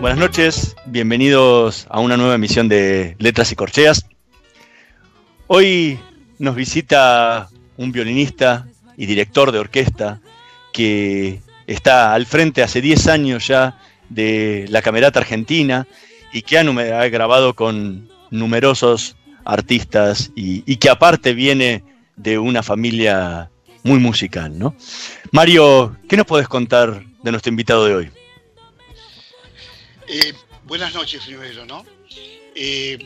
Buenas noches, bienvenidos a una nueva emisión de Letras y Corcheas. Hoy nos visita un violinista y director de orquesta que está al frente hace 10 años ya de la Camerata Argentina y que ha, grabado con numerosos artistas y, y, que aparte viene de una familia muy musical, ¿no? Mario, ¿qué nos puedes contar de nuestro invitado de hoy? Eh, buenas noches primero, ¿no? Eh,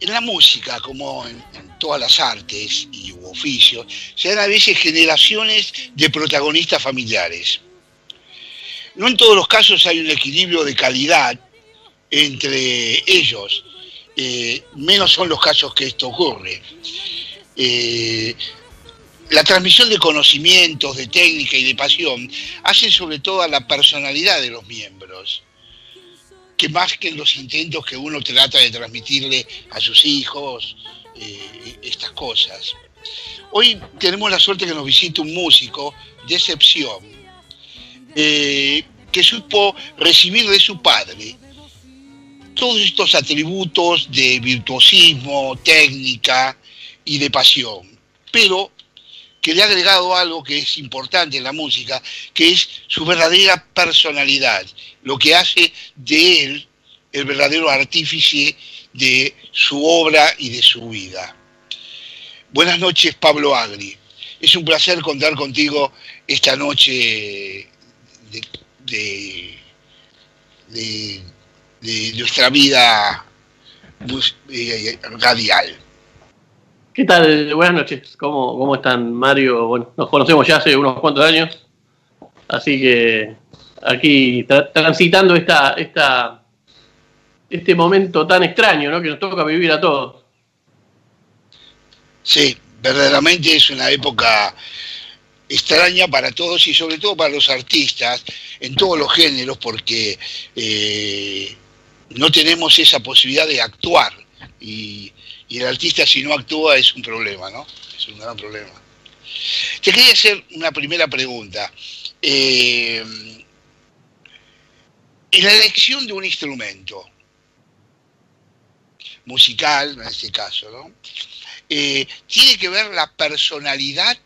en la música, como en, todas las artes y oficios, se dan a veces generaciones de protagonistas familiares. No en todos los casos hay un equilibrio de calidad entre ellos, eh, menos son los casos que esto ocurre. la transmisión de conocimientos, de técnica y de pasión hacen sobre todo a la personalidad de los miembros que más que los intentos que uno trata de transmitirle a sus hijos, eh, estas cosas. Hoy tenemos la suerte que nos visite un músico de excepción, eh, que supo recibir de su padre todos estos atributos de virtuosismo, técnica y de pasión, pero que le ha agregado algo que es importante en la música, que es su verdadera personalidad, lo que hace de él el verdadero artífice de su obra y de su vida. Buenas noches, Pablo Agri. Es un placer contar contigo esta noche de, nuestra vida eh, radial. ¿Qué tal? Buenas noches. ¿Cómo, ¿Cómo están, Mario? Bueno, nos conocemos ya hace unos cuantos años, así que aquí transitando esta, este momento tan extraño ¿no? que nos toca vivir a todos. Sí, verdaderamente es una época extraña para todos y sobre todo para los artistas en todos los géneros porque eh, no tenemos esa posibilidad de actuar y y el artista si no actúa es un problema, ¿no? Es un gran problema. Te quería hacer una primera pregunta. Eh, en la elección de un instrumento musical, en este caso, ¿no? Eh, ¿Tiene que ver la personalidad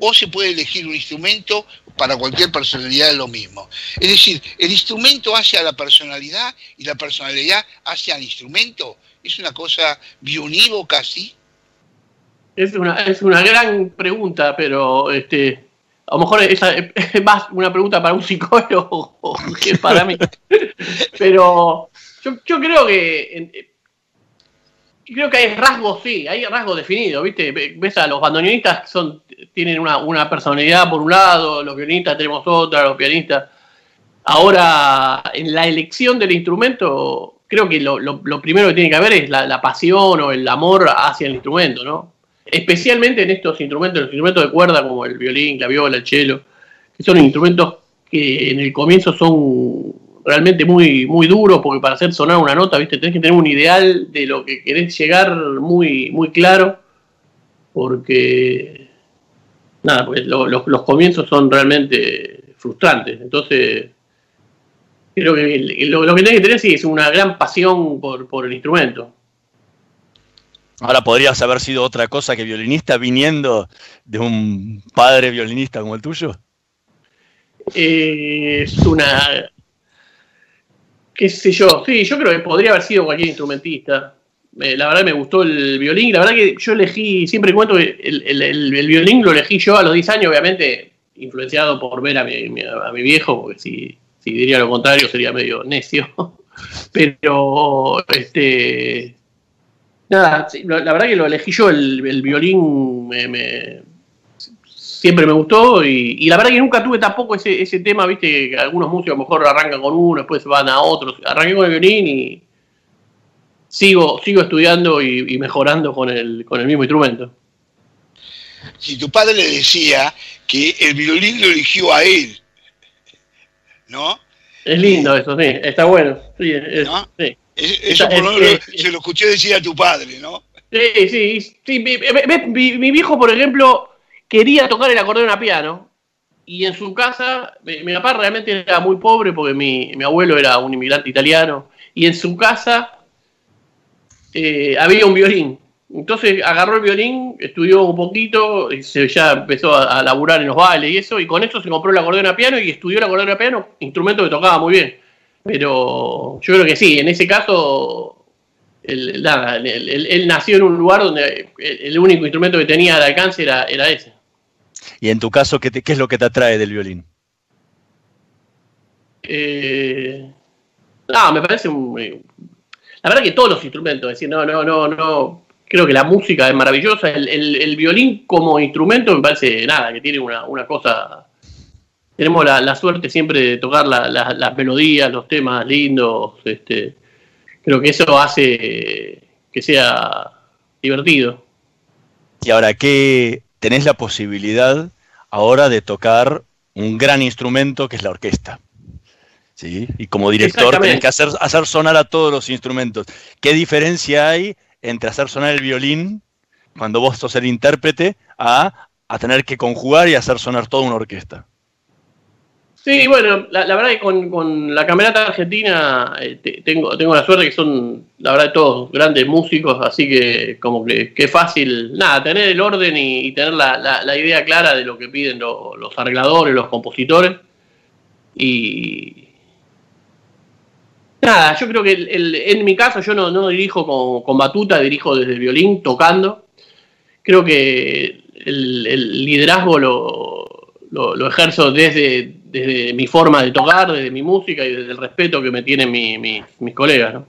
o se puede elegir un instrumento para cualquier personalidad es lo mismo? Es decir, ¿el instrumento hace a la personalidad y la personalidad hace al instrumento? ¿Es una cosa bionívoca ¿sí? Es una, es una gran pregunta, pero este, a lo mejor es, más una pregunta para un psicólogo que para mí. pero yo, yo creo que creo que hay rasgos, sí, hay rasgos definidos, ¿viste? Ves a los bandoneonistas son, tienen una, una, personalidad por un lado, los violinistas tenemos otra, los pianistas. Ahora, en la elección del instrumento, creo que lo, primero que tiene que haber es la, pasión o el amor hacia el instrumento, ¿no? Especialmente en estos instrumentos, los instrumentos de cuerda como el violín, la viola, el cello, que son instrumentos que en el comienzo son realmente muy, muy duros, porque para hacer sonar una nota, ¿viste? Tenés que tener un ideal de lo que querés llegar muy, muy claro, porque, nada, pues los comienzos son realmente frustrantes. Entonces, Creo que lo, que tiene que tener sí es una gran pasión por, el instrumento. Ahora podrías haber sido otra cosa que violinista viniendo de un padre violinista como el tuyo. Eh, es una. qué sé yo. Sí, yo creo que podría haber sido cualquier instrumentista. Eh, la verdad me gustó el violín. La verdad que yo elegí, siempre cuento que el, el, violín lo elegí yo a los 10 años, obviamente influenciado por ver a mi, a mi viejo, porque si, si diría lo contrario sería medio necio. Pero, este. Nada, la verdad que lo elegí yo, el, violín me, siempre me gustó y, la verdad que nunca tuve tampoco ese, ese tema, viste, que algunos músicos a lo mejor arrancan con uno, después van a otros. Arranqué con el violín y sigo, sigo estudiando y, mejorando con el, con el mismo instrumento. Si tu padre le decía que el violín lo eligió a él, ¿no? Es lindo eso, sí, está bueno. Sí, eso por lo menos se lo escuché decir a tu padre, ¿no? Sí, sí, sí. Mi, mi, viejo, por ejemplo, quería tocar el acordeón a piano y en su casa, mi, papá realmente era muy pobre porque mi, mi, abuelo era un inmigrante italiano y en su casa eh, había un violín entonces agarró el violín, estudió un poquito, y se, ya empezó a, laburar en los bailes y eso, y con eso se compró el acordeón a piano y estudió el acordeón a piano, instrumento que tocaba muy bien. Pero yo creo que sí, en ese caso, él, nació en un lugar donde el, único instrumento que tenía al alcance era, ese. ¿Y en tu caso, qué, qué es lo que te atrae del violín? Eh, no, me parece un, la verdad que todos los instrumentos, es decir, no, no, no, no, creo que la música es maravillosa. El, violín como instrumento me parece nada, que tiene una, cosa. Tenemos la, suerte siempre de tocar las melodías, los temas lindos. Este, creo que eso hace que sea divertido. Y ahora, ¿qué tenés la posibilidad ahora de tocar un gran instrumento que es la orquesta? ¿Sí? Y como director tenés que hacer, hacer sonar a todos los instrumentos. ¿Qué diferencia hay entre hacer sonar el violín, cuando vos sos el intérprete, a, tener que conjugar y hacer sonar toda una orquesta. Sí, bueno, la, verdad que con, la camerata argentina eh, tengo, tengo la suerte que son, la verdad, todos grandes músicos, así que como que, es fácil, nada, tener el orden y, tener la, idea clara de lo que piden los arregladores, los compositores. Y, Nada, yo creo que en mi caso yo no, dirijo con, batuta, dirijo desde el violín, tocando. Creo que el, liderazgo lo, ejerzo desde, desde, mi forma de tocar, desde mi música y desde el respeto que me tienen mis colegas. ¿no?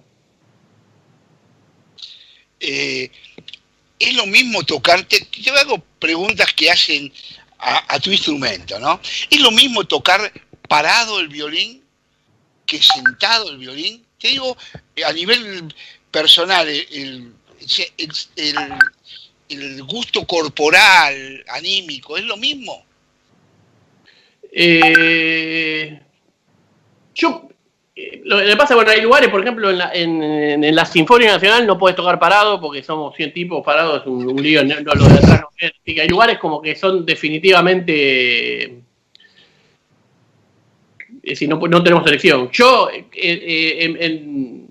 Eh, es lo mismo tocarte, yo hago preguntas que hacen a, a tu instrumento, ¿no? Es lo mismo tocar parado el violín que sentado el violín, te digo, a nivel personal, el, gusto corporal, anímico, ¿es lo mismo? Eh, yo, eh, lo que pasa, bueno, hay lugares, por ejemplo, en la, en, la Sinfónica Nacional no puedes tocar parado porque somos 100 tipos parados, es un, lío, no, lo de atrás hay lugares como que son definitivamente si no, no tenemos selección. Yo, eh, eh, en,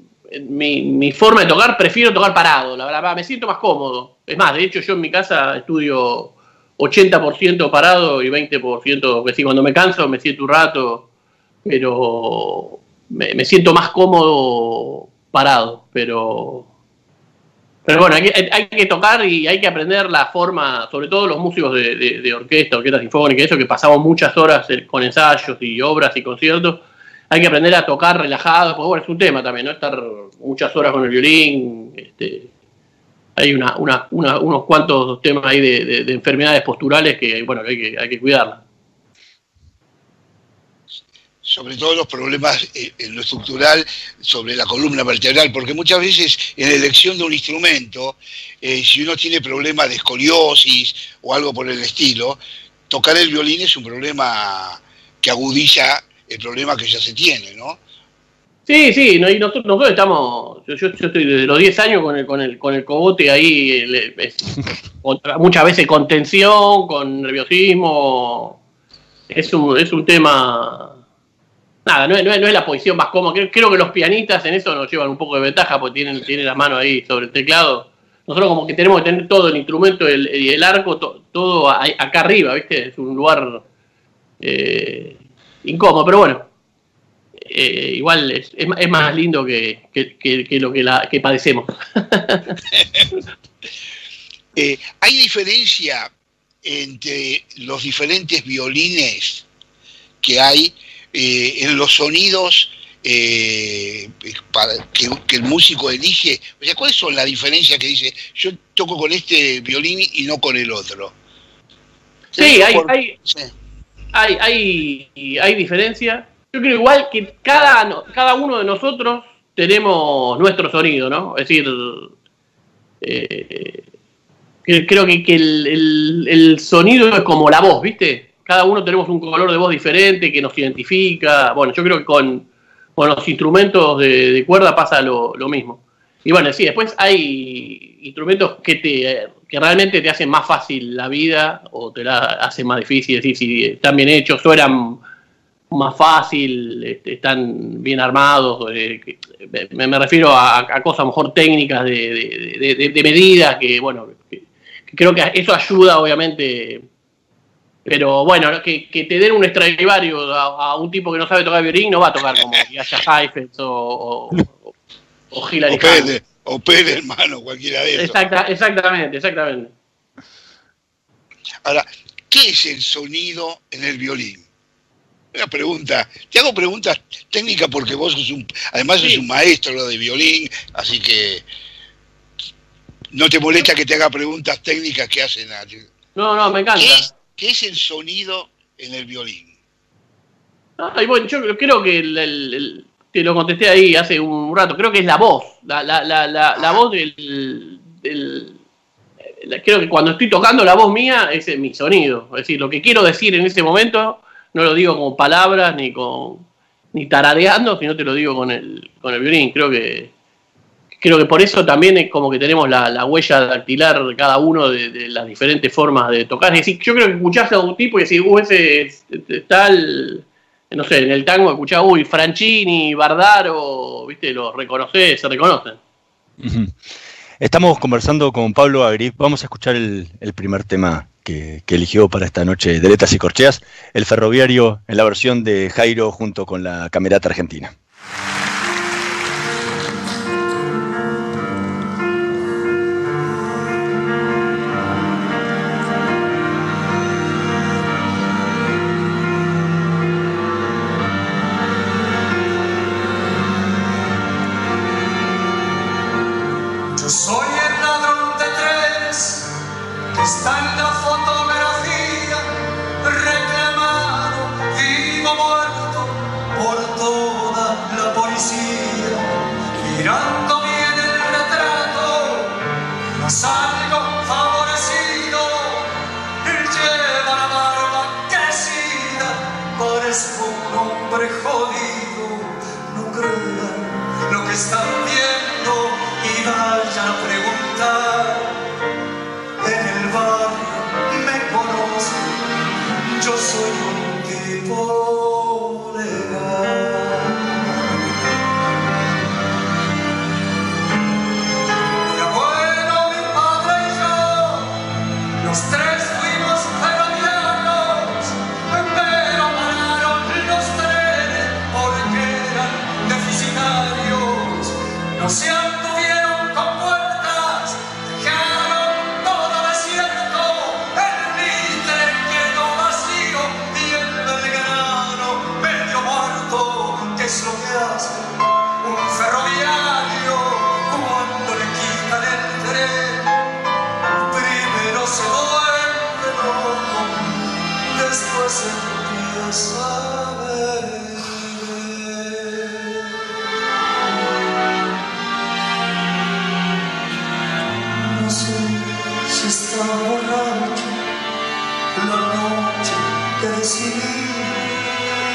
mi, forma de tocar, prefiero tocar parado, la verdad, me siento más cómodo. Es más, de hecho, yo en mi casa estudio 80% parado y 20%, que si cuando me canso me siento un rato, pero me siento más cómodo parado, pero pero bueno, hay, hay, que tocar y hay que aprender la forma, sobre todo los músicos de, orquesta, orquesta sinfónica, eso que pasamos muchas horas con ensayos y obras y conciertos. Hay que aprender a tocar relajado, porque bueno, es un tema también, ¿no? Estar muchas horas con el violín. Este, hay una, unos cuantos temas ahí de, enfermedades posturales que, bueno, hay que, hay que cuidarlas sobre todo los problemas eh, en lo estructural sobre la columna vertebral, porque muchas veces en elección de un instrumento, eh, si uno tiene problemas de escoliosis o algo por el estilo, tocar el violín es un problema que agudiza el problema que ya se tiene, ¿no? Sí, sí, nosotros, estamos, yo, estoy desde los 10 años con el, con el, con el cogote ahí, muchas veces con tensión, con nerviosismo, es un, es un tema nada, no, es la posición más cómoda. Creo, que los pianistas en eso nos llevan un poco de ventaja porque tienen, tienen las manos ahí sobre el teclado. Nosotros como que tenemos que tener todo el instrumento y el, arco, todo acá arriba, ¿viste? Es un lugar... Eh, incómodo, pero bueno, eh, igual es, más lindo que, lo que, la, que padecemos. Eh, ¿Hay diferencia entre los diferentes violines que hay eh, en los sonidos que, el músico elige? O sea, ¿cuáles son las diferencias que dice, yo toco con este violín y no con el otro? Sí, hay, hay, hay, hay, hay diferencia yo creo igual que cada, cada uno de nosotros tenemos nuestro sonido, ¿no? Es decir, eh, creo que, el, sonido es como la voz, ¿viste? Cada uno tenemos un color de voz diferente que nos identifica. Bueno, yo creo que con, los instrumentos de, cuerda pasa lo, mismo. Y bueno, sí, después hay instrumentos que te que realmente te hacen más fácil la vida o te la hacen más difícil, es decir, si están bien hechos, suenan más fácil, este, están bien armados. Eh, me, refiero a, cosas a lo mejor técnicas de, medidas que, bueno, creo que eso ayuda, obviamente. Pero bueno, que, te den un Stradivarius a, un tipo que no sabe tocar violín no va a tocar como Yasha Heifetz o, o, o Hillary O Pérez, hermano, cualquiera de esos. exactamente, exactamente. Ahora, ¿qué es el sonido en el violín? Una pregunta, te hago preguntas técnicas porque vos sos un, además sos un maestro de violín, así que no te molesta que te haga preguntas técnicas que hacen a... No, no, me encanta. ¿Qué es, el sonido en el violín? bueno, yo creo que te lo contesté ahí hace un rato, creo que es la voz, la, la, la, la, voz del, creo que cuando estoy tocando la voz mía, ese es mi sonido. Es decir, lo que quiero decir en ese momento no lo digo como palabras ni con ni tarareando, sino te lo digo con el, con el violín. Creo que creo que por eso también es como que tenemos la, huella dactilar cada uno de, las diferentes formas de tocar. Es decir, yo creo que escuchás a un tipo y decís, uh, ese tal, no sé, en el tango escuchás, uy, Franchini, Bardaro, viste, lo reconocés, se reconocen. Estamos conversando con Pablo Agrip, vamos a escuchar el, primer tema que, eligió para esta noche de Letas y Corcheas, el ferroviario en la versión de Jairo junto con la Camerata Argentina.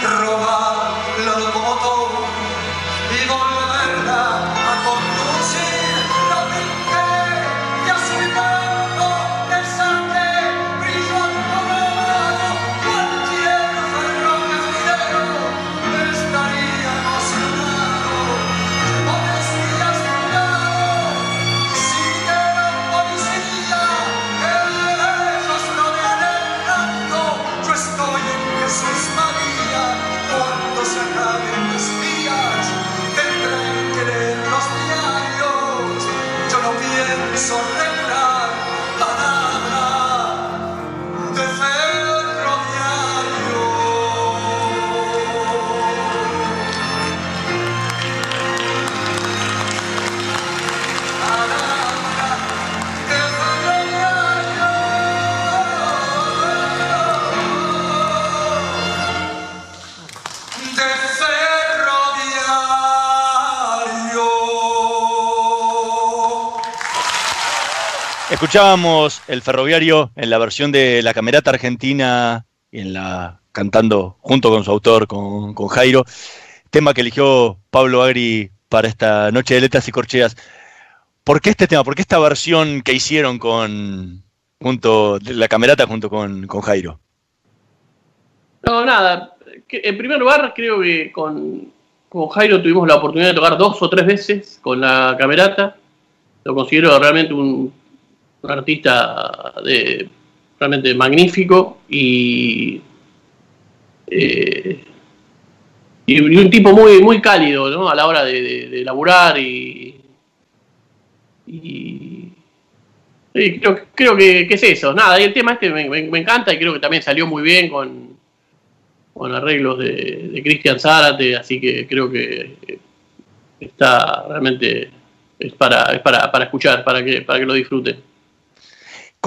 robar. Escuchábamos el ferroviario en la versión de la camerata argentina y en la cantando junto con su autor, con, con Jairo, tema que eligió Pablo Agri para esta noche de letras y corcheas. ¿Por qué este tema? ¿Por qué esta versión que hicieron con junto la camerata junto con, con Jairo? No, nada. En primer lugar, creo que con, con Jairo tuvimos la oportunidad de tocar dos o tres veces con la camerata. Lo considero realmente un, un artista de, realmente magnífico y, eh, y un tipo muy, muy cálido ¿no? a la hora de, de, laburar y, y, y creo, creo que, que, es eso. Nada, y el tema este me, me, me, encanta y creo que también salió muy bien con, con arreglos de, de Cristian Zárate, así que creo que está realmente es para, es para, para escuchar, para que, para que lo disfruten.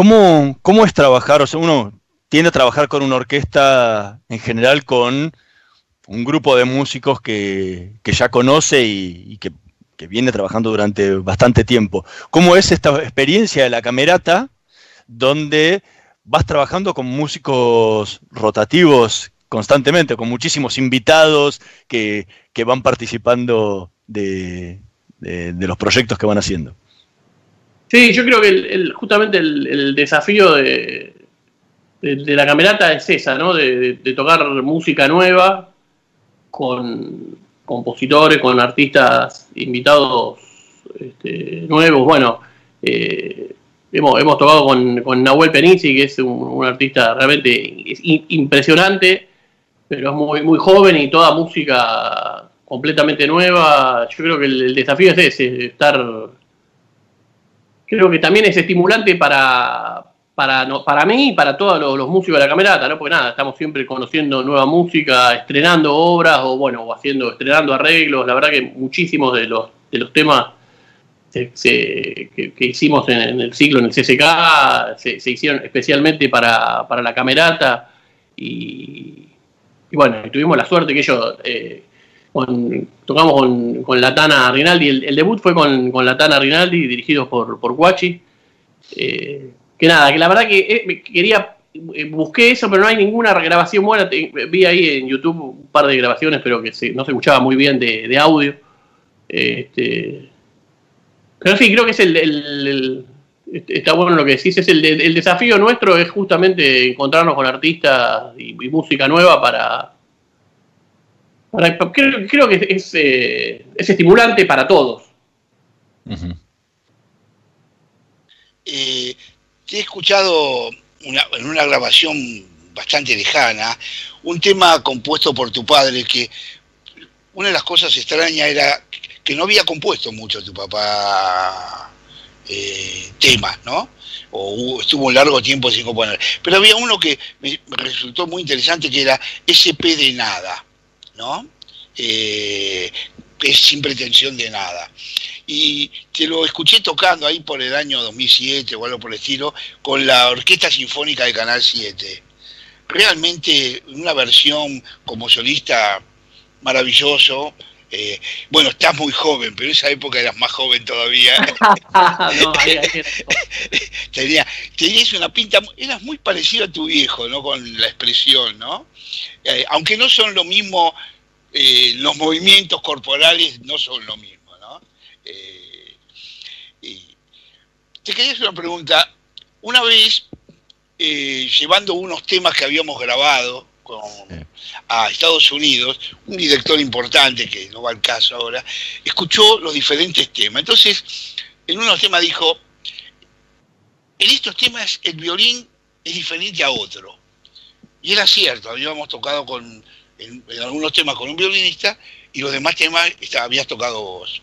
¿Cómo, ¿Cómo es trabajar? O sea, uno tiende a trabajar con una orquesta en general con un grupo de músicos que, que ya conoce y, que, que, viene trabajando durante bastante tiempo. ¿Cómo es esta experiencia de la camerata donde vas trabajando con músicos rotativos constantemente, con muchísimos invitados que, que van participando de, de, los proyectos que van haciendo. Sí, yo creo que el, el, justamente el, el desafío de, de, la camerata es esa, ¿no? De, tocar música nueva con compositores, con artistas invitados este, nuevos. Bueno, eh, hemos, hemos tocado con, con Nahuel Penizzi, que es un, artista realmente impresionante pero es muy, muy joven y toda música completamente nueva. Yo creo que el desafío es ese, estar... Creo que también es estimulante para, para, para mí y para todos los, músicos de la camerata, ¿no? Porque nada, estamos siempre conociendo nueva música, estrenando obras o bueno, haciendo, estrenando arreglos. La verdad que muchísimos de los, de los temas que, hicimos en, en, el ciclo, en el CCK, se, se hicieron especialmente para, para la camerata y, y bueno, tuvimos la suerte que ellos eh, con, tocamos con, con la Tana Rinaldi, el, debut fue con, con la Tana Rinaldi, dirigidos por, por Guachi. Eh, que nada, que la verdad que eh, quería, eh, busqué eso, pero no hay ninguna grabación buena. Vi ahí en YouTube un par de grabaciones, pero que se, no se escuchaba muy bien de, de audio. Este, pero sí, creo que es el, el, está bueno lo que decís, es el, desafío nuestro es justamente encontrarnos con artistas y música nueva para, para creo, creo, que es, eh, es, estimulante para todos. Uh -huh. eh, te he escuchado una, en una grabación bastante lejana un tema compuesto por tu padre que una de las cosas extrañas era que no había compuesto mucho tu papá eh, temas, ¿no? O estuvo un largo tiempo sin componer. Pero había uno que me resultó muy interesante que era SP de nada, ¿no? Eh, es sin pretensión de nada. Y te lo escuché tocando ahí por el año 2007 o algo por el estilo, con la Orquesta Sinfónica de Canal 7. Realmente una versión como solista maravilloso, eh, bueno, estás muy joven, pero en esa época eras más joven todavía. no, Tenía, tenías una pinta, eras muy parecido a tu viejo, ¿no? Con la expresión, ¿no? Eh, aunque no son lo mismo, eh, los movimientos corporales no son lo mismo, ¿no? Y te quería hacer una pregunta. Una vez, llevando unos temas que habíamos grabado, con, a Estados Unidos, un director importante, que no va al caso ahora, escuchó los diferentes temas. Entonces, en unos temas dijo, en estos temas el violín es diferente a otro. Y era cierto, habíamos tocado con, en, en algunos temas con un violinista y los demás temas está, habías tocado vos.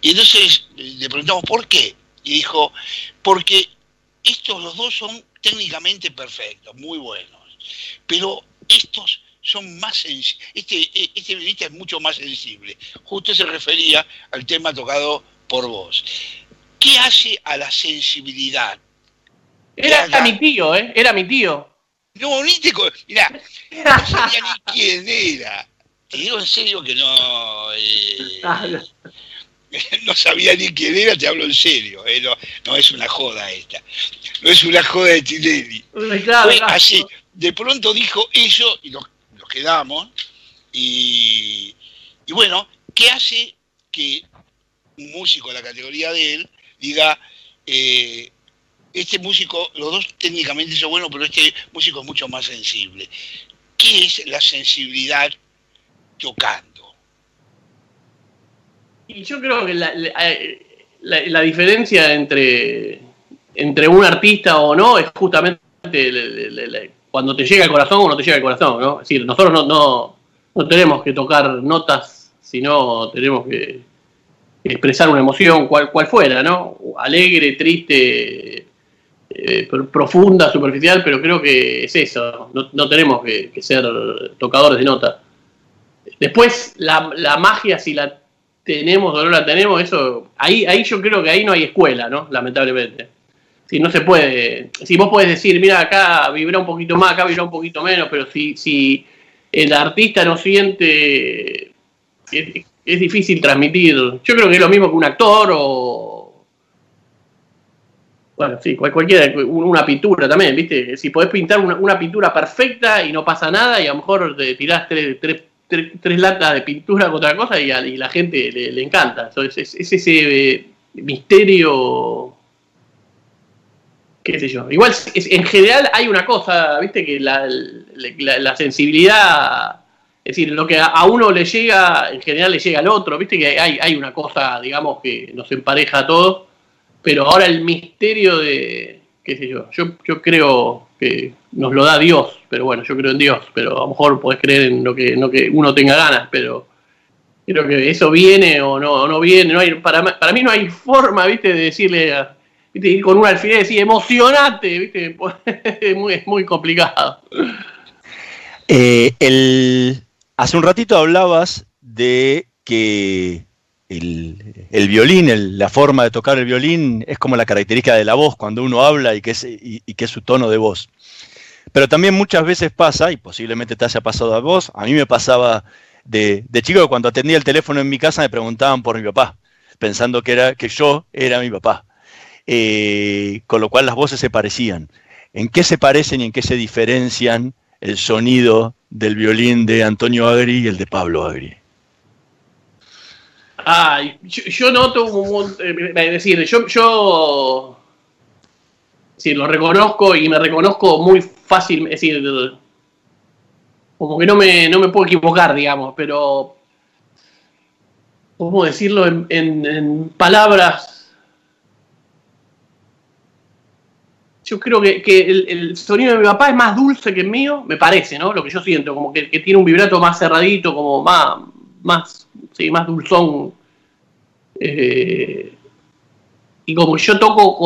Y entonces le preguntamos por qué. Y dijo, porque estos los dos son técnicamente perfectos, muy buenos. Pero estos son más sensibles, este, este violinista es mucho más sensible. Justo se refería al tema tocado por vos. ¿Qué hace a la sensibilidad? Era, mi tío, ¿eh? Era mi tío. No, ni te... Mirá, no sabía ni quién era. Te digo en serio que no... Eh, no sabía ni quién era, te hablo en serio, eh, no, es una joda esta, no es una joda de Tinelli. Fue así, de pronto dijo eso y nos, quedamos, y, bueno, ¿qué hace que un músico de la categoría de él diga, eh, este músico, los dos técnicamente son buenos, pero este músico es mucho más sensible? ¿Qué es la sensibilidad tocando? Y yo creo que la, diferencia entre, entre un artista o no es justamente cuando te llega el corazón o no te llega el corazón, ¿no? Es decir, nosotros no, no, tenemos que tocar notas, sino tenemos que expresar una emoción cual, cual fuera, ¿no? Alegre, triste, eh, profunda, superficial, pero creo que es eso, no, tenemos que, ser tocadores de notas. Después, la, la magia, si la tenemos o no la tenemos, eso, ahí, ahí yo creo que ahí no hay escuela, ¿no? Lamentablemente. Si no se puede, si vos podés decir, mira, acá vibra un poquito más, acá vibra un poquito menos, pero si, si el artista no siente, es, difícil transmitir. Yo creo que es lo mismo que un actor o, bueno, sí, cualquiera, una pintura también, ¿viste? Si podés pintar una, pintura perfecta y no pasa nada, y a lo mejor te tirás tres, tres tres, latas de pintura con otra cosa y la gente le, encanta. es, ese eh, misterio, qué sé yo. Igual, en general hay una cosa, viste, que la, sensibilidad, es decir, lo que a, uno le llega, en general le llega al otro, viste que hay, hay una cosa, digamos, que nos empareja a todos, pero ahora el misterio de, qué sé yo, yo, yo creo que nos lo da Dios, pero bueno, yo creo en Dios, pero a lo mejor podés creer en lo que, no que uno tenga ganas, pero creo que eso viene o no, no viene, no hay, para, para mí no hay forma, viste, de decirle, con un alfiler y decir, emocionate, viste, es muy, complicado. Eh, el, hace un ratito hablabas de que el, violín, la forma de tocar el violín es como la característica de la voz cuando uno habla y que, es, y, que es su tono de voz. Pero también muchas veces pasa, y posiblemente te haya pasado a vos, a mí me pasaba de, chico que cuando atendía el teléfono en mi casa me preguntaban por mi papá, pensando que, era, que yo era mi papá. Eh, con lo cual las voces se parecían. ¿En qué se parecen y en qué se diferencian el sonido del violín de Antonio Agri y el de Pablo Agri? Ah, yo, noto un eh, decir, yo, sí, lo reconozco y me reconozco muy fácil, es decir, como que no me, no me puedo equivocar, digamos, pero ¿cómo decirlo en, palabras? Yo creo que, el, sonido de mi papá es más dulce que el mío, me parece, ¿no? Lo que yo siento, como que, tiene un vibrato más cerradito, como más, más, sí, más dulzón eh, y como yo toco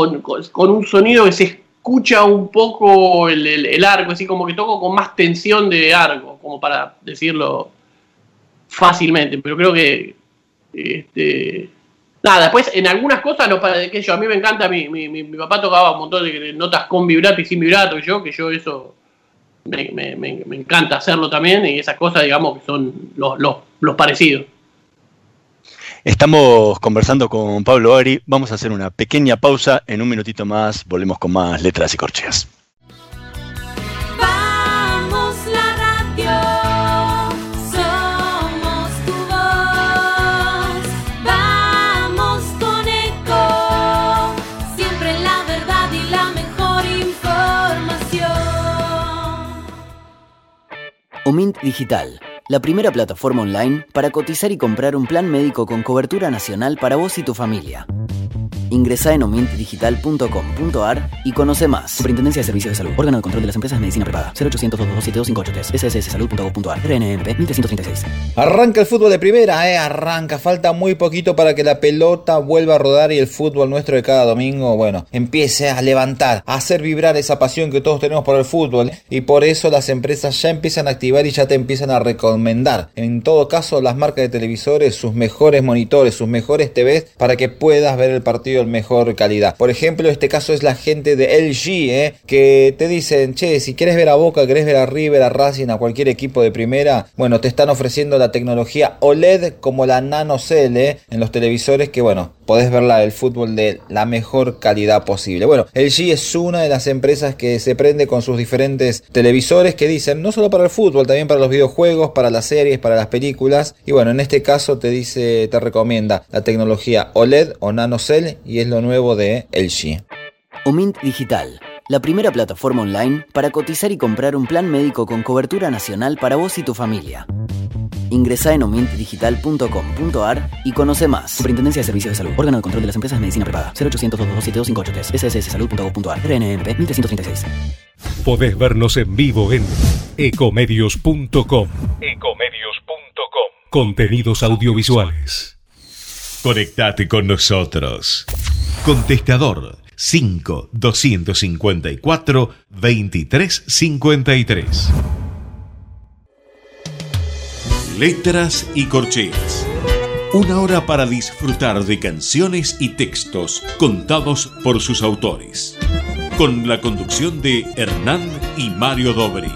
con, un sonido que se escucha un poco el, arco, así como que toco con más tensión de arco, como para decirlo fácilmente, pero creo que este, nada, después en algunas cosas no que yo a mí me encanta, mi, mi, papá tocaba un montón de notas con vibrato y sin vibrato, y yo que yo eso me, encanta hacerlo también, y esas cosas digamos que son los, los parecidos. Estamos conversando con Pablo Ari. Vamos a hacer una pequeña pausa. En un minutito más volvemos con más letras y corcheas. Omint Digital la primera plataforma online para cotizar y comprar un plan médico con cobertura nacional para vos y tu familia. Ingresa en omintdigital.com.ar y conoce más. Superintendencia de Servicios de Salud. Órgano de Control de las Empresas de Medicina Privada. 0800 227 SSSsalud.gov.ar. RNMP 1336. Arranca el fútbol de primera, eh. Arranca. Falta muy poquito para que la pelota vuelva a rodar y el fútbol nuestro de cada domingo, bueno, empiece a levantar, a hacer vibrar esa pasión que todos tenemos por el fútbol. Y por eso las empresas ya empiezan a activar y ya te empiezan a recomendar. En todo caso, las marcas de televisores, sus mejores monitores, sus mejores TVs para que puedas ver el partido precio, mejor calidad. Por ejemplo, este caso es la gente de LG, ¿eh? que te dicen, che, si quieres ver a Boca, querés ver a River, a Racing, a cualquier equipo de primera, bueno, te están ofreciendo la tecnología OLED como la NanoCell ¿eh? en los televisores que, bueno, podés verla el fútbol de la mejor calidad posible. Bueno, LG es una de las empresas que se prende con sus diferentes televisores que dicen no solo para el fútbol, también para los videojuegos, para las series, para las películas. Y bueno, en este caso te dice, te recomienda la tecnología OLED o NanoCell y es lo nuevo de LG. Omint Digital, la primera plataforma online para cotizar y comprar un plan médico con cobertura nacional para vos y tu familia. Ingresá en omintdigital.com.ar y conoce más. Superintendencia de Servicios de Salud. Órgano de Control de las Empresas de Medicina Prepaga. 0800 227 sssalud.gov.ar. RNMP 1336. Podés vernos en vivo en ecomedios.com. Ecomedios.com. Contenidos audiovisuales. Conectate con nosotros. Contestador 5 254 2353. Letras y corcheas. Una hora para disfrutar de canciones y textos contados por sus autores. Con la conducción de Hernán y Mario Dobri.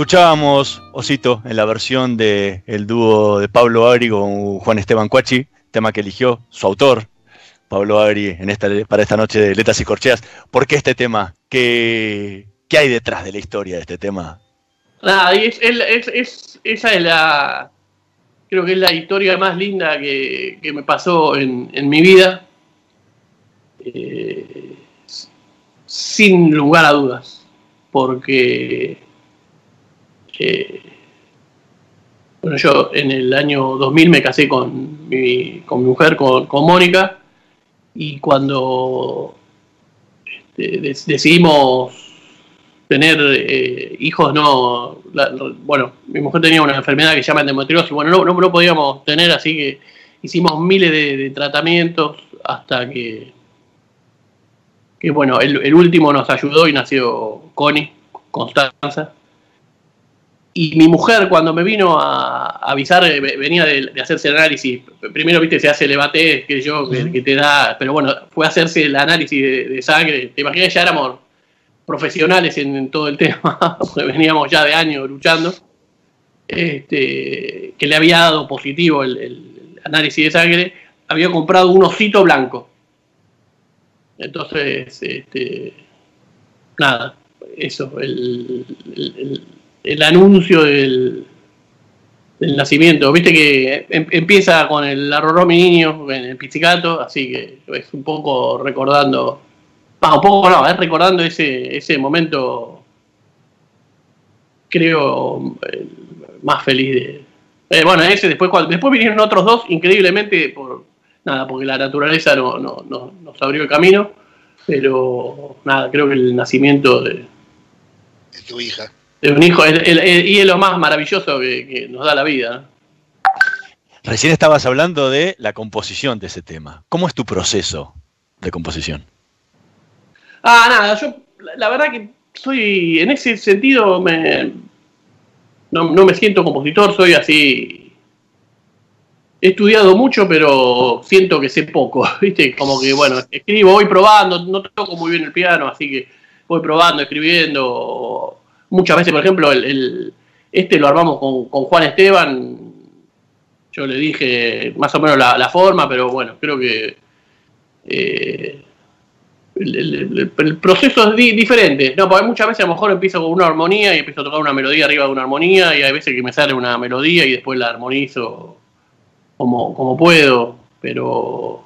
Escuchábamos Osito en la versión del el dúo de Pablo Agri con Juan Esteban Cuachi, tema que eligió su autor, Pablo Agri, en esta, para esta noche de Letras y Corcheas. ¿Por qué este tema? ¿Qué, qué hay detrás de la historia de este tema? Nada, es- esa es la. Creo que es la historia más linda que, que me pasó en, en mi vida. Eh, sin lugar a dudas. Porque. Eh, bueno, yo en el año 2000 me casé con mi, con mi mujer, con, con Mónica. Y cuando este, decidimos tener eh, hijos no bueno mi mujer tenía una enfermedad que se llama endometriosis bueno no, no, podíamos tener así que hicimos miles de, de tratamientos hasta que que bueno el, el último nos ayudó y nació Connie Constanza y mi mujer cuando me vino a, avisar eh, ve- venía de, de hacerse el análisis. Primero viste se hace el debate que yo que, que te da pero bueno fue a hacerse el análisis de, de sangre. Te imaginas ya éramos profesionales en, en todo el tema, porque veníamos ya de años luchando, este, que le había dado positivo el, el análisis de sangre, había comprado un osito blanco. Entonces, este, nada, eso, el, el- el- el anuncio del, nacimiento. Viste que em- empieza con el arroró mi niño en el pizzicato, así que es un poco recordando un poco no, es recordando ese, ese momento, creo, el más feliz de... eh, bueno, ese después, después vinieron otros dos, increíblemente, por nada, porque la naturaleza no, no- no- nos abrió el camino, pero nada, creo que el nacimiento de, de tu hija. De un hijo es, el- el- y es lo más maravilloso que, que nos da la vida. Recién estabas hablando de la composición de ese tema. ¿Cómo es tu proceso de composición? Ah, nada, yo la, la verdad que soy, en ese sentido, me, no, no me siento compositor, soy así. He estudiado mucho, pero siento que sé poco, ¿viste? Como que, bueno, escribo, voy probando, no toco muy bien el piano, así que voy probando, escribiendo. Muchas veces, por ejemplo, el, este lo armamos con, Juan Esteban. Yo le dije más o menos la, forma, pero bueno, creo que. eh, el, proceso es di- diferente. No, porque muchas veces a lo mejor empiezo con una armonía y empiezo a tocar una melodía arriba de una armonía y hay veces que me sale una melodía y después la armonizo como, como puedo, pero...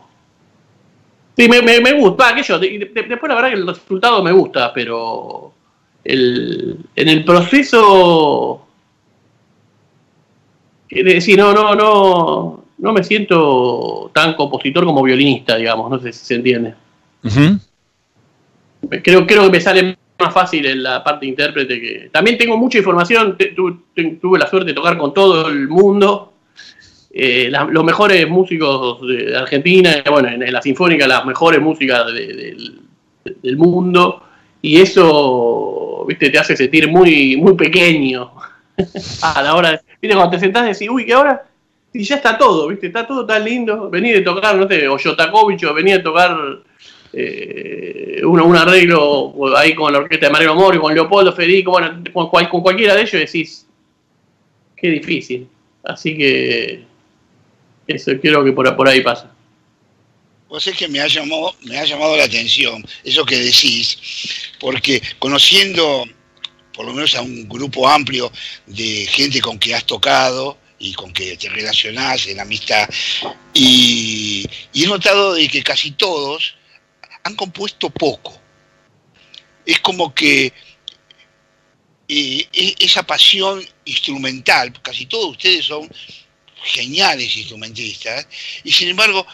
Sí, me, me, me gusta, sé yo, de- después la verdad que el resultado me gusta, pero el, en el proceso... Es decir, no, no, no, no me siento tan compositor como violinista, digamos, no sé si se entiende. Creo, creo que me sale más fácil en la parte de intérprete que. También tengo mucha información, tu- tuve la suerte de tocar con todo el mundo. eh, la- los mejores músicos de, Argentina, bueno, en, en la Sinfónica, las mejores músicas de- del- del mundo. Y eso, viste, te hace sentir muy, muy pequeño. a la hora, de- viste, cuando te sentás y decís, uy, que ahora. Y ya está todo, viste, está todo tan lindo. Vení de tocar, no sé, o Yotakovich, o venía de tocar eh, un, un arreglo ahí con la orquesta de Mariano Mori, con Leopoldo Federico, bueno, con, cual- con cualquiera de ellos decís, qué difícil. Así que eso creo que por, por ahí pasa. Vos es que me ha, llamado, me ha llamado la atención eso que decís, porque conociendo por lo menos a un grupo amplio de gente con que has tocado y con que te relacionás en amistad, y, he notado de que casi todos han compuesto poco. Es como que eh, e- esa pasión instrumental, casi todos ustedes son geniales instrumentistas, y sin embargo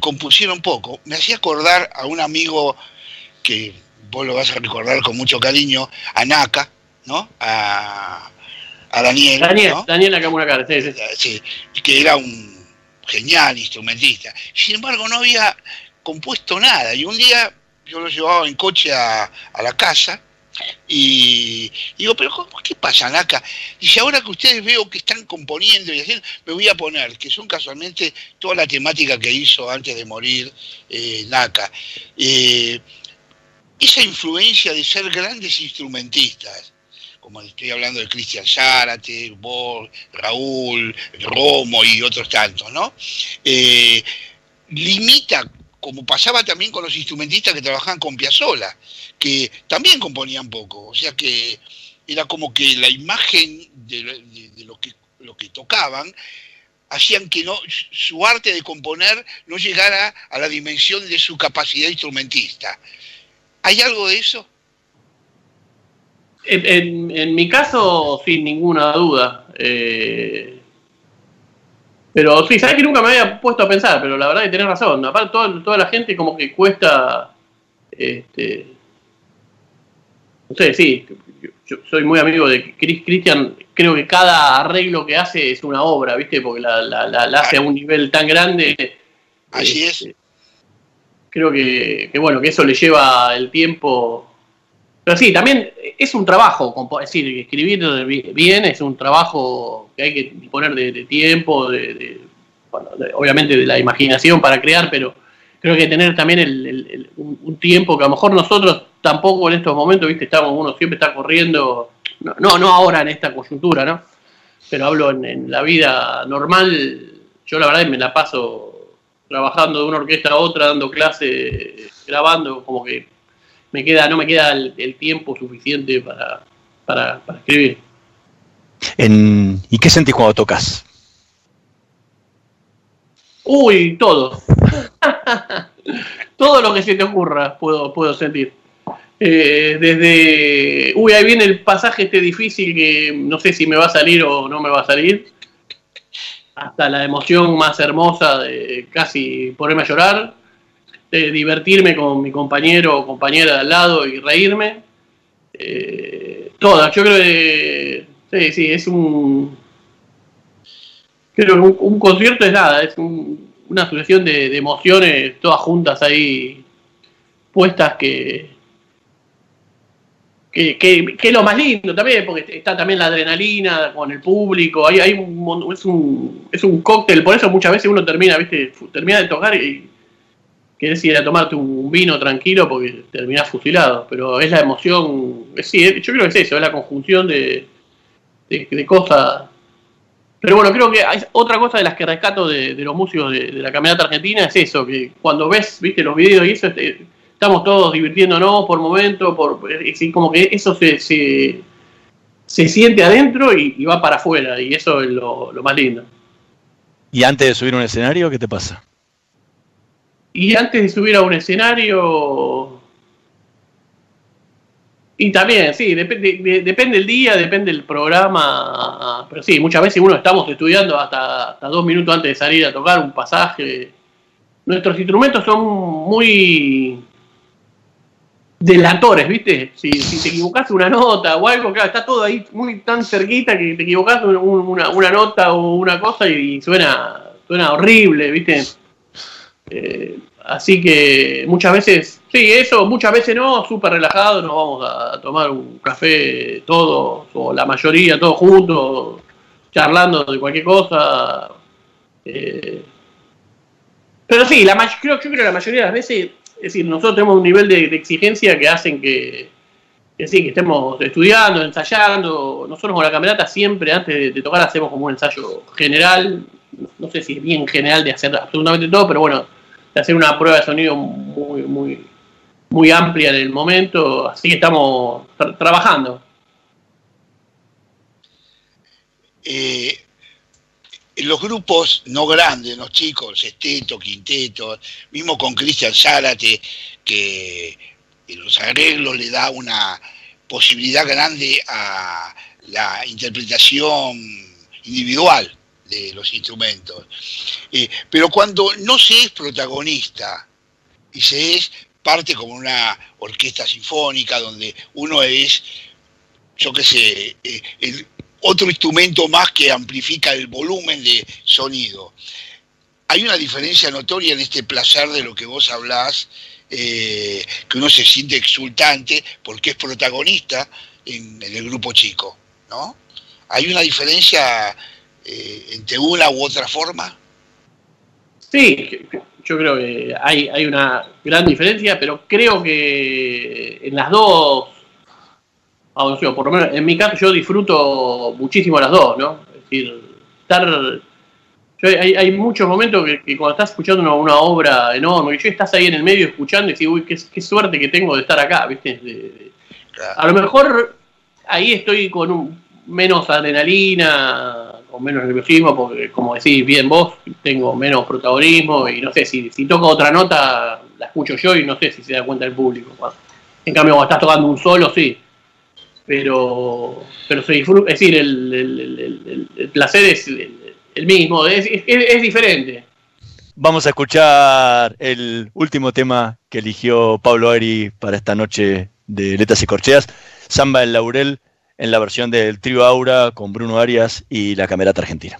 compusieron poco. Me hacía acordar a un amigo que vos lo vas a recordar con mucho cariño, a Naka, ¿no? A, a Daniel, Daniel, ¿no? Daniel Nakamura sí, sí. Sí, que era un genial instrumentista. Sin embargo, no había compuesto nada. Y un día yo lo llevaba en coche a, a la casa y digo, pero ¿cómo- ¿qué pasa, Naka? Dice, ahora que ustedes veo que están componiendo y haciendo, me voy a poner, que son casualmente toda la temática que hizo antes de morir eh, Naka. Eh, esa influencia de ser grandes instrumentistas, como estoy hablando de Cristian Zárate, vos, Raúl, Romo y otros tantos, ¿no? Eh, limita, como pasaba también con los instrumentistas que trabajaban con Piazzolla, que también componían poco, o sea que era como que la imagen de, de- lo, que, que tocaban hacían que no, su arte de componer no llegara a la dimensión de su capacidad instrumentista. ¿Hay algo de eso? En mi caso, sin ninguna duda. Eh, pero sí, sabes que nunca me había puesto a pensar, pero la verdad que tenés razón. Aparte, toda, toda la gente como que cuesta. Este, no sé, sí. Yo, soy muy amigo de Chris Christian. Creo que cada arreglo que hace es una obra, ¿viste? Porque la, la- la- la hace a un nivel tan grande. Así Este, Creo que, que, bueno, que eso le lleva el tiempo. Pero sí, también es un trabajo, es decir, escribir bi- bien es un trabajo que hay que disponer de, tiempo, de, de- bueno, obviamente de la imaginación para crear, pero creo que tener también el- un, tiempo que a lo mejor nosotros tampoco en estos momentos, viste, estamos, uno siempre está corriendo, no, no, ahora en esta coyuntura, ¿no? Pero hablo en, en la vida normal, yo la verdad me la paso trabajando de una orquesta a otra, dando clases, grabando, como que me queda, no me queda el, el tiempo suficiente para, para, para escribir. En- ¿Y qué sentís cuando tocas? Uy, todo. todo lo que se te ocurra puedo, puedo sentir. Eh, desde, uy, ahí viene el pasaje este difícil que no sé si me va a salir o no me va a salir, hasta la emoción más hermosa de casi ponerme a llorar, de divertirme con mi compañero o compañera de al lado y reírme. Eh, todas, yo creo que sí, sí, es un, creo que un, concierto es nada, es un- una sucesión de, emociones todas juntas ahí puestas que, que, que- es lo más lindo también, porque está también la adrenalina con el público, hay, hay un, es, un, es un cóctel, por eso muchas veces uno termina, viste, termina de tocar y querés ir a tomarte un vino tranquilo porque terminás fusilado, pero es la emoción, es- sí, yo creo que es eso, es la conjunción de, de, cosas pero bueno, creo que hay otra cosa de las que rescato de, los músicos de, la caminata argentina es eso, que cuando ves, viste, los videos y eso, este, estamos todos divirtiéndonos por momentos, por, es como que eso se, se, se siente adentro y, va para afuera, y eso es lo, lo más lindo. ¿Y antes de subir un escenario, qué te pasa? Y antes de subir a un escenario. Y también, sí, depende, de- depende el día, depende el programa. Pero sí, muchas veces uno estamos estudiando hasta, hasta dos minutos antes de salir a tocar un pasaje. Nuestros instrumentos son muy delatores, ¿viste? Si, te equivocás una nota o algo, claro, está todo ahí muy tan cerquita que te equivocás un- una, una nota o una cosa y suena, suena horrible, ¿viste? Eh, así que muchas veces, sí, eso, muchas veces no, súper relajado, nos vamos a tomar un café todos, o la mayoría, todos juntos, charlando de cualquier cosa. Eh, pero sí, la creo, yo creo que la mayoría de las veces, es decir, nosotros tenemos un nivel de, exigencia que hacen que, que sí, que estemos estudiando, ensayando. Nosotros con la camerata siempre, antes de tocar, hacemos como un ensayo general. No sé si es bien general de hacer absolutamente todo, pero bueno, hacer una prueba de sonido muy, muy, muy amplia en el momento. Así que estamos tra- trabajando. Eh, los grupos no grandes, los chicos, sexteto, quinteto, mismo con Cristian Zárate, que los arreglos le da una posibilidad grande a la interpretación individual de los instrumentos. Eh, pero cuando no se es protagonista y se es parte como una orquesta sinfónica donde uno es, yo qué sé, eh, el otro instrumento más que amplifica el volumen de sonido. Hay una diferencia notoria en este placer de lo que vos hablás, eh, que uno se siente exultante porque es protagonista en, en el grupo chico, ¿no? Hay una diferencia eh, entre una u otra forma. Sí, yo creo que hay, hay una gran diferencia, pero creo que en las dos, sea, por lo menos en mi caso yo disfruto muchísimo las dos, ¿no? Es decir, estar... yo- hay, hay muchos momentos que, que cuando estás escuchando una, una obra enorme, que yo estás ahí en el medio escuchando y dices, uy, qué, qué suerte que tengo de estar acá, ¿viste? De- de- a lo mejor ahí estoy con un, menos adrenalina, con menos nerviosismo, porque como decís bien vos, tengo menos protagonismo y no sé, si, si toco otra nota, la escucho yo y no sé si se da cuenta el público. En cambio, cuando estás tocando un solo, sí. Pero, pero se disfruta, es decir, el, el- el- el- el placer es el, el mismo, es, es- diferente. Vamos a escuchar el último tema que eligió Pablo Ari para esta noche de Letras y Corcheas, Samba del Laurel, en la versión del trío Aura con Bruno Arias y la Camerata Argentina.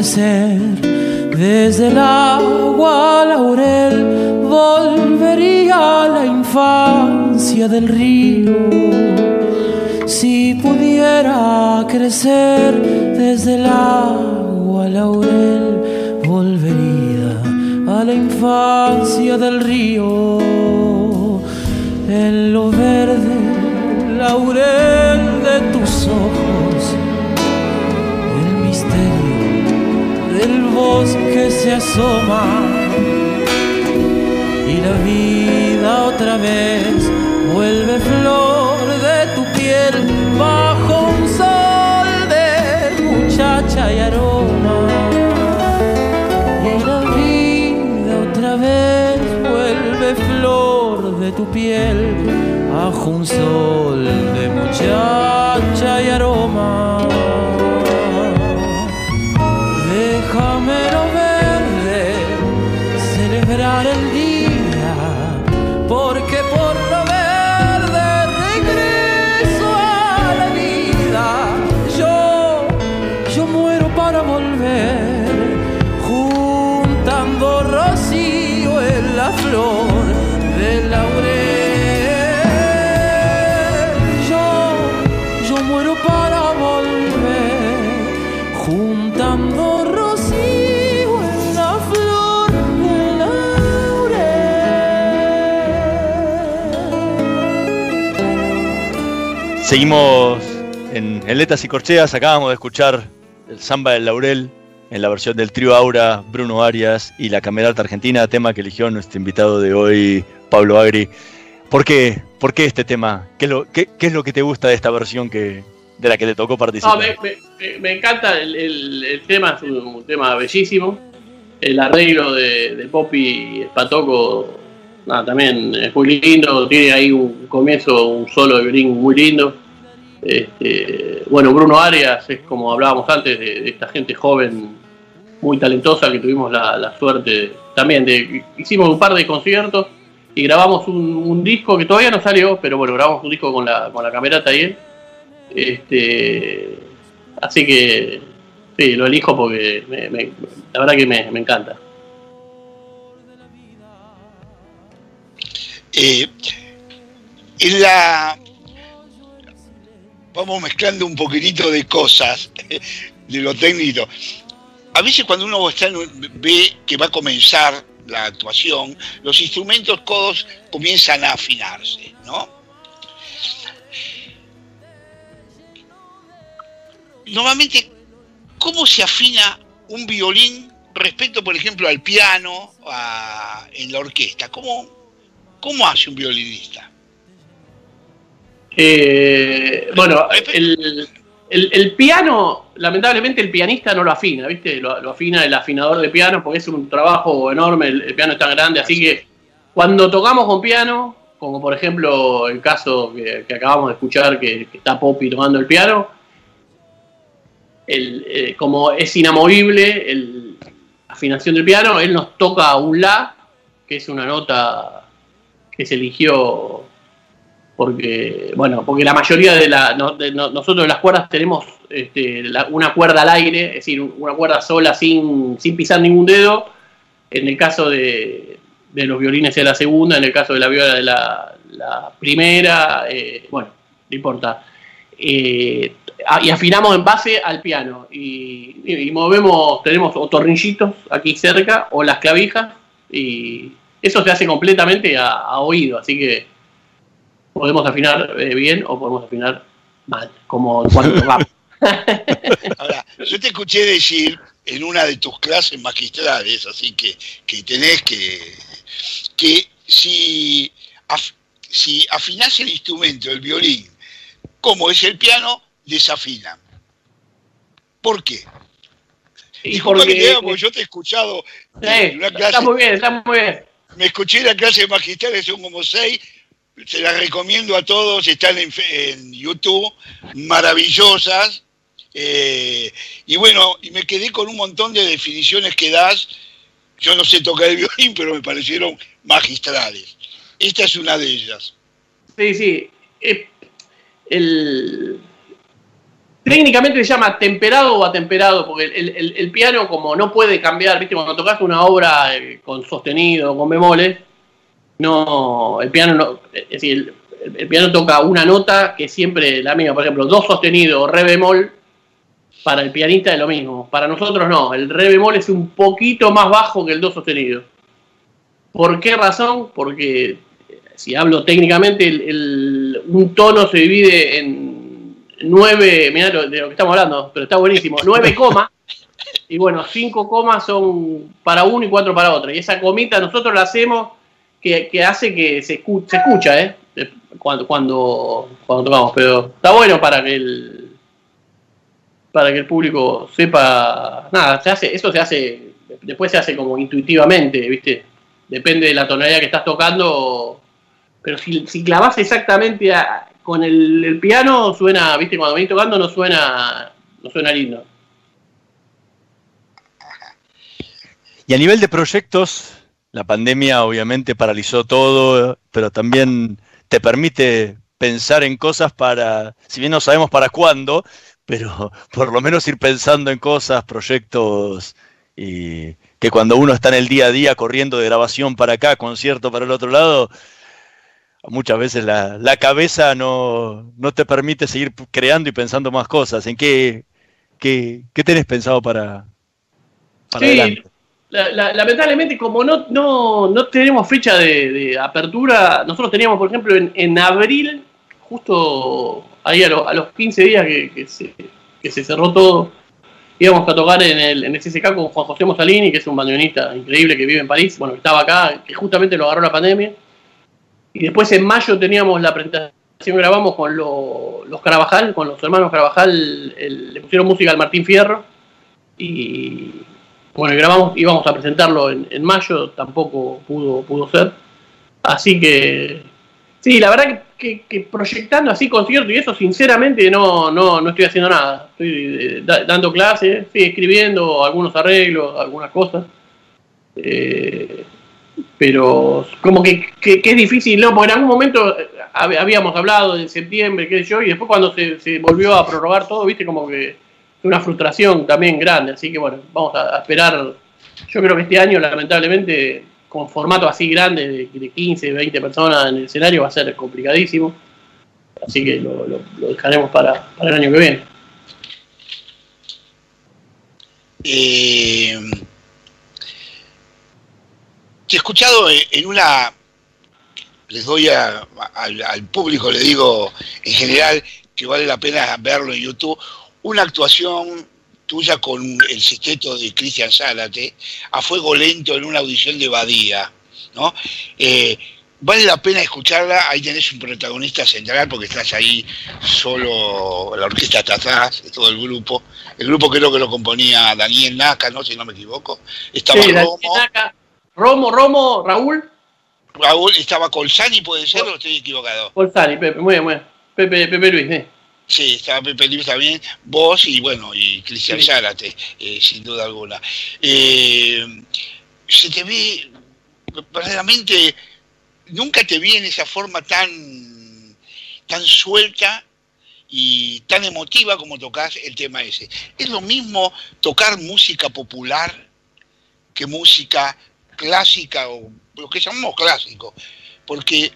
Pudiera de tu piel bajo un sol de muchacha y aroma. Seguimos en, en y Corcheas, acabamos de escuchar el Samba del Laurel en la versión del trío Aura, Bruno Arias y la Camerata Argentina, tema que eligió nuestro invitado de hoy, Pablo Agri. ¿Por qué? ¿Por qué este tema? ¿Qué es lo, qué, qué es lo que te gusta de esta versión que, de la que te tocó No, participar? me, me- me- me encanta el, el- el tema, es un, un tema bellísimo. El arreglo de, de Poppy Espatoco nada, también es muy lindo. Tiene ahí un comienzo, un solo de violín muy lindo. Este, bueno, Bruno Arias es como hablábamos antes de, esta gente joven, muy talentosa que tuvimos la, suerte también de. Hicimos un par de conciertos y grabamos un, un disco que todavía no salió, pero bueno, grabamos un disco con la, con la camerata y él. Este, así que sí, lo elijo porque me- me- la verdad que me, me encanta. Eh, la vamos mezclando un poquitito de cosas de lo técnico. A veces cuando uno está ve que va a comenzar la actuación, los instrumentos codos comienzan a afinarse, ¿no? Normalmente, ¿cómo se afina un violín respecto, por ejemplo, al piano a- en la orquesta, ¿cómo, ¿cómo hace un violinista? Eh, bueno, el, el- el piano, lamentablemente el pianista no lo afina, ¿viste? Lo, lo afina el afinador de piano porque es un trabajo enorme, el, el piano es tan grande, así que cuando tocamos con piano, como por ejemplo el caso que, que acabamos de escuchar que, que está Poppy tomando el piano, el, eh, como es inamovible el- la afinación del piano, él nos toca un La, que es una nota que se eligió porque bueno porque la mayoría de la no- de no- nosotros las cuerdas tenemos este, una cuerda al aire es decir una cuerda sola sin, sin pisar ningún dedo. En el caso de, de los violines es la segunda en el caso de la viola de la, primera eh, bueno no importa. Eh, y afinamos en base al piano y- y movemos tenemos o tornillitos aquí cerca o las clavijas y eso se hace completamente a, a oído así que podemos afinar eh, bien o podemos afinar mal, como cuando tocamos. Ahora, yo te escuché decir en una de tus clases magistrales, así que, que tenés que, que si, af- si afinás el instrumento, el violín, como es el piano, desafinan. ¿Por qué? Y porque- que te diga, porque yo te he escuchado Sí, en una está clase, muy bien, está muy bien. Me escuché la clase magistral, son como seis, se las recomiendo a todos, están en YouTube, maravillosas. eh, y bueno, y me quedé con un montón de definiciones que das. Yo no sé tocar el violín, pero me parecieron magistrales. Esta es una de ellas. Sí, sí. eh, el, técnicamente se llama temperado o atemperado, porque el, piano como no puede cambiar, ¿viste? Cuando tocas una obra eh, con sostenido, con bemoles, no, el piano no, es decir, el, piano toca una nota que es siempre la misma, por ejemplo, do sostenido o re bemol, para el pianista es lo mismo, para nosotros no, el re bemol es un poquito más bajo que el do sostenido. ¿Por qué razón? Porque eh, si hablo técnicamente, un tono se divide en nueve, mirá lo- de lo que estamos hablando, pero está buenísimo, nueve comas, y bueno, cinco comas son para uno y cuatro para otro. Y esa comita nosotros la hacemos que, que hace que se, escu- se escucha, ¿eh? Cuando, cuando, cuando tocamos, pero está bueno para que el para que el público sepa, nada, se hace, eso se hace, después se hace como intuitivamente, ¿viste? Depende de la tonalidad que estás tocando, pero si, si clavas exactamente a- con el, piano, suena, ¿viste? Cuando venís tocando no suena, no suena lindo. Y a nivel de proyectos, la pandemia obviamente paralizó todo, pero también te permite pensar en cosas para, si bien no sabemos para cuándo, pero por lo menos ir pensando en cosas, proyectos, y que cuando uno está en el día a día corriendo de grabación para acá, concierto para el otro lado, muchas veces la, la cabeza no, no te permite seguir creando y pensando más cosas. ¿En qué, qué, qué tenés pensado para, para Sí, adelante? la- la- lamentablemente, como no, no, no tenemos fecha de, de apertura, nosotros teníamos, por ejemplo, en, en abril, justo ahí a, lo- a los 15 días que, que se, que se cerró todo, íbamos a tocar en el, en el CCK con Juan José Mosalini, que es un bandoneonista increíble que vive en París, bueno, que estaba acá, que justamente lo agarró la pandemia. Y después en mayo teníamos la presentación, grabamos con lo- los Carabajal, con los hermanos Carabajal, le pusieron música al Martín Fierro. Y bueno, grabamos, íbamos a presentarlo en, en mayo, tampoco pudo, pudo ser. Así que, sí, la verdad que, que- proyectando así conciertos y eso, sinceramente no, no, no estoy haciendo nada. Estoy eh, da- dando clases, sí, escribiendo algunos arreglos, algunas cosas. Eh, pero como que, que- es difícil, ¿no? Porque en algún momento eh, hab- habíamos hablado en septiembre, qué sé yo, y después cuando se, volvió a prorrogar todo, viste, como que una frustración también grande. Así que bueno, vamos a, esperar. Yo creo que este año, lamentablemente, con formato así grande, de, de 15, 20 personas en el escenario, va a ser complicadísimo. Así que lo, dejaremos para, para el año que viene. Eh, he escuchado en una, les doy a- al, al público, le digo en general que vale la pena verlo en YouTube, una actuación tuya con el sexteto de Cristian Zárate a fuego lento en una audición de Badía, ¿no? Eh, vale la pena escucharla, ahí tenés un protagonista central porque estás ahí solo, la orquesta está atrás, todo el grupo. El grupo creo que lo componía Daniel Naca, ¿no? Si no me equivoco. Estaba Sí, Romo, Chinaca. Romo, Romo, Raúl, Raúl, estaba Colsani, puede ser, o estoy equivocado. Bolsani, Pepe, muy bien, muy bien. Pepe, Pepe Luis, eh. Sí, estaba Pepe Luis también, vos y bueno, y Cristian Sí. Zárate, eh, sin duda alguna. Eh, se te ve, verdaderamente, nunca te vi en esa forma tan, tan suelta y tan emotiva como tocas el tema ese. Es lo mismo tocar música popular que música clásica o lo que llamamos clásico, porque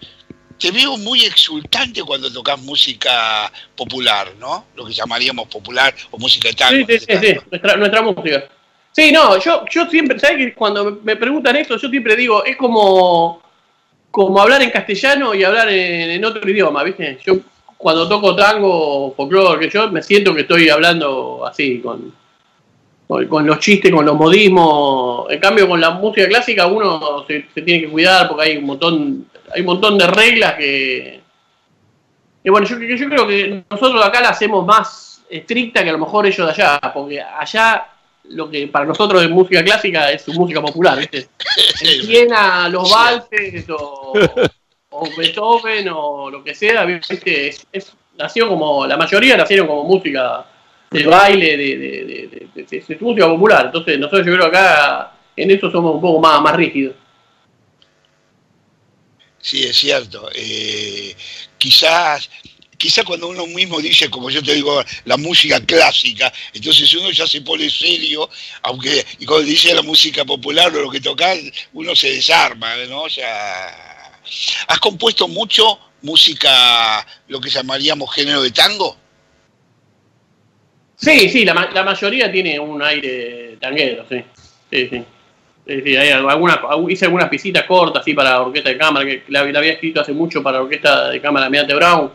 te veo muy exultante cuando tocas música popular, ¿no? Lo que llamaríamos popular o música de tango. Sí, sí, sí, sí, nuestra, nuestra música. Sí, no, yo, yo siempre, ¿sabes que cuando me preguntan esto, yo siempre digo, es como, como hablar en castellano y hablar en, en otro idioma, ¿viste? Yo cuando toco tango o folclore, que yo me siento que estoy hablando así, con, con, los chistes, con los modismos. En cambio, con la música clásica uno se, se tiene que cuidar porque hay un montón, hay un montón de reglas que, que bueno, yo, yo creo que nosotros acá la hacemos más estricta que a lo mejor ellos de allá, porque allá lo que para nosotros es música clásica es su música popular, ¿viste? En Siena, los valses o, o Beethoven o lo que sea, ¿viste? Es, es- nació como, la mayoría nacieron como música de baile, de, de, de- de- música popular. Entonces nosotros yo creo acá en eso somos un poco más, más rígidos. Sí, es cierto. Eh, quizás, quizás cuando uno mismo dice, como yo te digo, la música clásica, entonces uno ya se pone serio, aunque y cuando dice la música popular o lo que tocas, uno se desarma, ¿no? O ¿has compuesto mucho música, lo que llamaríamos género de tango? Sí, sí, la, la mayoría tiene un aire tanguero, sí. Sí, sí. Hay alguna, hice algunas pisitas cortas así para orquesta de cámara, que la, había escrito hace mucho para orquesta de cámara Mediante Brown,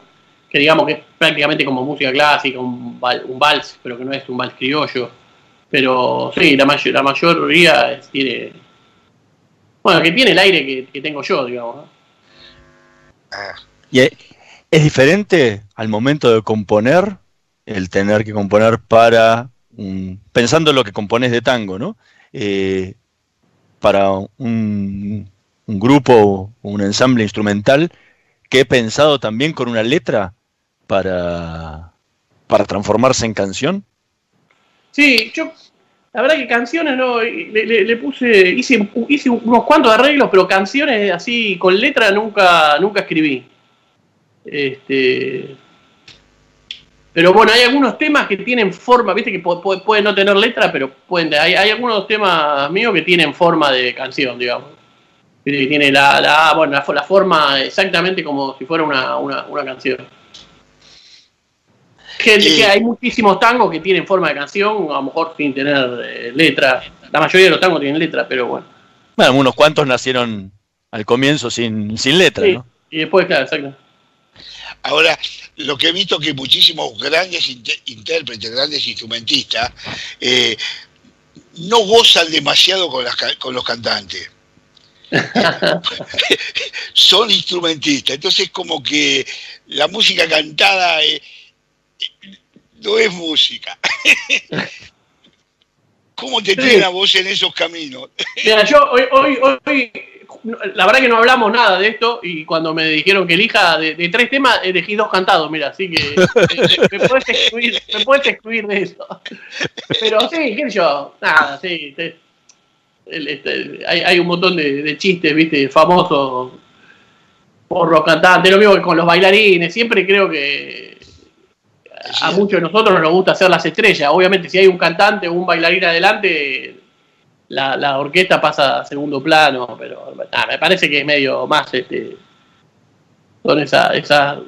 que digamos que es prácticamente como música clásica, un, un vals, pero que no es un vals criollo. Pero sí, la, may- la mayoría tiene. Bueno, que tiene el aire que, tengo yo, digamos. ¿no? Y es, es diferente al momento de componer, el tener que componer para, un- pensando en lo que compones de tango, ¿no? Eh, para un, grupo un ensamble instrumental que he pensado también con una letra para, para transformarse en canción. Sí, yo, la verdad que canciones no, le, le- le puse, hice, hice unos cuantos arreglos, pero canciones así con letra nunca, nunca escribí. Este, pero bueno, hay algunos temas que tienen forma, viste que pu- pu- pueden no tener letra, pero pueden, hay, hay algunos temas míos que tienen forma de canción, digamos. Viste que tiene la, la, bueno, la, fo- la forma exactamente como si fuera una, una, una canción. Eh. que hay muchísimos tangos que tienen forma de canción, a lo mejor sin tener eh, letra. La mayoría de los tangos tienen letra, pero bueno. Bueno, unos cuantos nacieron al comienzo sin, sin letra, Sí, ¿no? Y después, claro, exacto. Ahora, lo que he visto que muchísimos grandes intérpretes, grandes instrumentistas, eh, no gozan demasiado con, las ca- con los cantantes. Son instrumentistas, entonces como que la música cantada eh, eh, no es música. ¿Cómo te Sí. a vos en esos caminos? Mira, yo hoy, hoy, hoy, la verdad que no hablamos nada de esto y cuando me dijeron que elija de, de tres temas, elegí dos cantados, mira, así que eh, me, puedes excluir, me puedes excluir de eso. Pero sí, qué sé yo, nada, sí. sí. El- este, hay, hay un montón de, de chistes, viste, famosos por los cantantes, lo mismo que con los bailarines, siempre creo que a muchos de nosotros nos gusta hacer las estrellas. Obviamente, si hay un cantante o un bailarín adelante, la, la orquesta pasa a segundo plano, pero nada, me parece que es medio más este son esa, esa-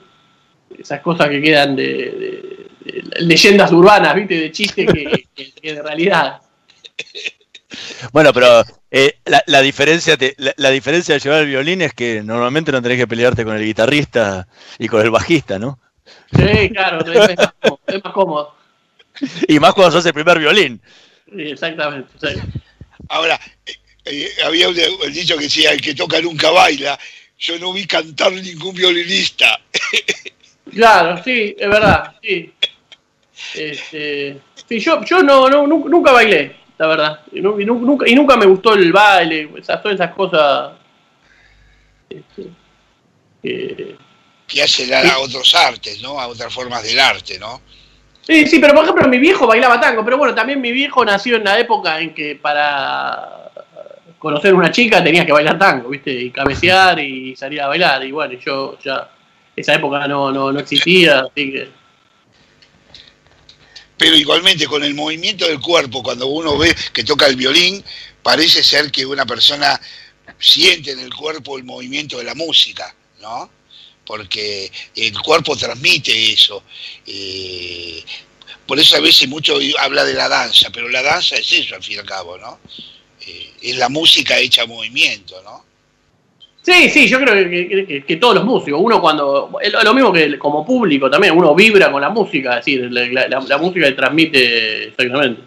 esas cosas que quedan de, de- de leyendas urbanas, viste, de chistes que, que- que de realidad. Bueno, pero eh, la, la diferencia te- la, la diferencia de llevar el violín es que normalmente no tenés que pelearte con el guitarrista y con el bajista, ¿no? Sí, claro, es más cómodo. es más cómodo. Y más cuando sos el primer violín. Sí, exactamente. sí. Ahora, eh, eh, había un, el dicho que decía, el que toca nunca baila. Yo no vi cantar ningún violinista. Claro, sí, es verdad, sí. Este, sí, yo, yo no, no, nu- nunca bailé, la verdad. Y, nu- y nu- nunca, y nunca me gustó el baile, esas, todas esas cosas. este, que- que hacen a, a otros artes, ¿no? A otras formas del arte, ¿no? Sí, sí, pero por ejemplo mi viejo bailaba tango, pero bueno, también mi viejo nació en la época en que para conocer una chica tenías que bailar tango, ¿viste? Y cabecear y salir a bailar. Y bueno, yo ya, esa época no, no, no existía, así que... Pero igualmente con el movimiento del cuerpo, cuando uno ve que toca el violín, parece ser que una persona siente en el cuerpo el movimiento de la música, ¿no? Porque el cuerpo transmite eso. Eh, por eso a veces mucho habla de la danza, pero la danza es eso al fin y al cabo, ¿no? Eh, es la música hecha movimiento, ¿no? Sí, sí, yo creo que, que- todos los músicos, uno cuando, lo mismo que como público también, uno vibra con la música, es la- la música que transmite exactamente.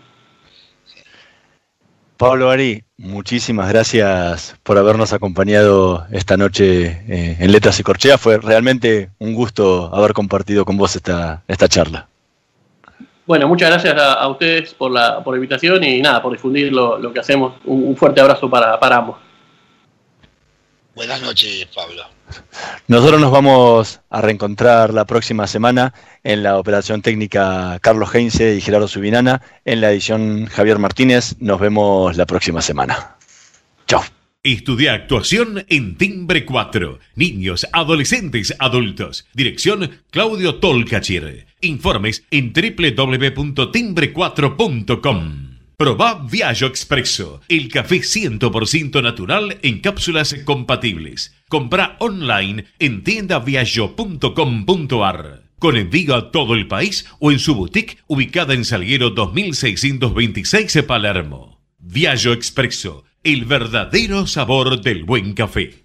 Pablo Ari, muchísimas gracias por habernos acompañado esta noche eh, en Letras y Corcheas. Fue realmente un gusto haber compartido con vos esta, esta charla. Bueno, muchas gracias a, a ustedes por la, por la invitación y nada, por difundir lo, lo que hacemos. Un, un fuerte abrazo para, para ambos. Buenas noches, Pablo. Nosotros nos vamos a reencontrar la próxima semana en la operación técnica Carlos Heinze y Gerardo Subinana, en la edición Javier Martínez. Nos vemos la próxima semana. Chao. Estudia actuación en Timbre 4. Niños, adolescentes, adultos. Dirección Claudio Tolcachir. Informes en www.timbre4.com. Proba Viaggio Expresso, el café 100% natural en cápsulas compatibles. Compra online en tiendaviaggio.com.ar. Con envío a todo el país o en su boutique ubicada en Salguero 2626 Palermo. Viaggio Expresso, el verdadero sabor del buen café.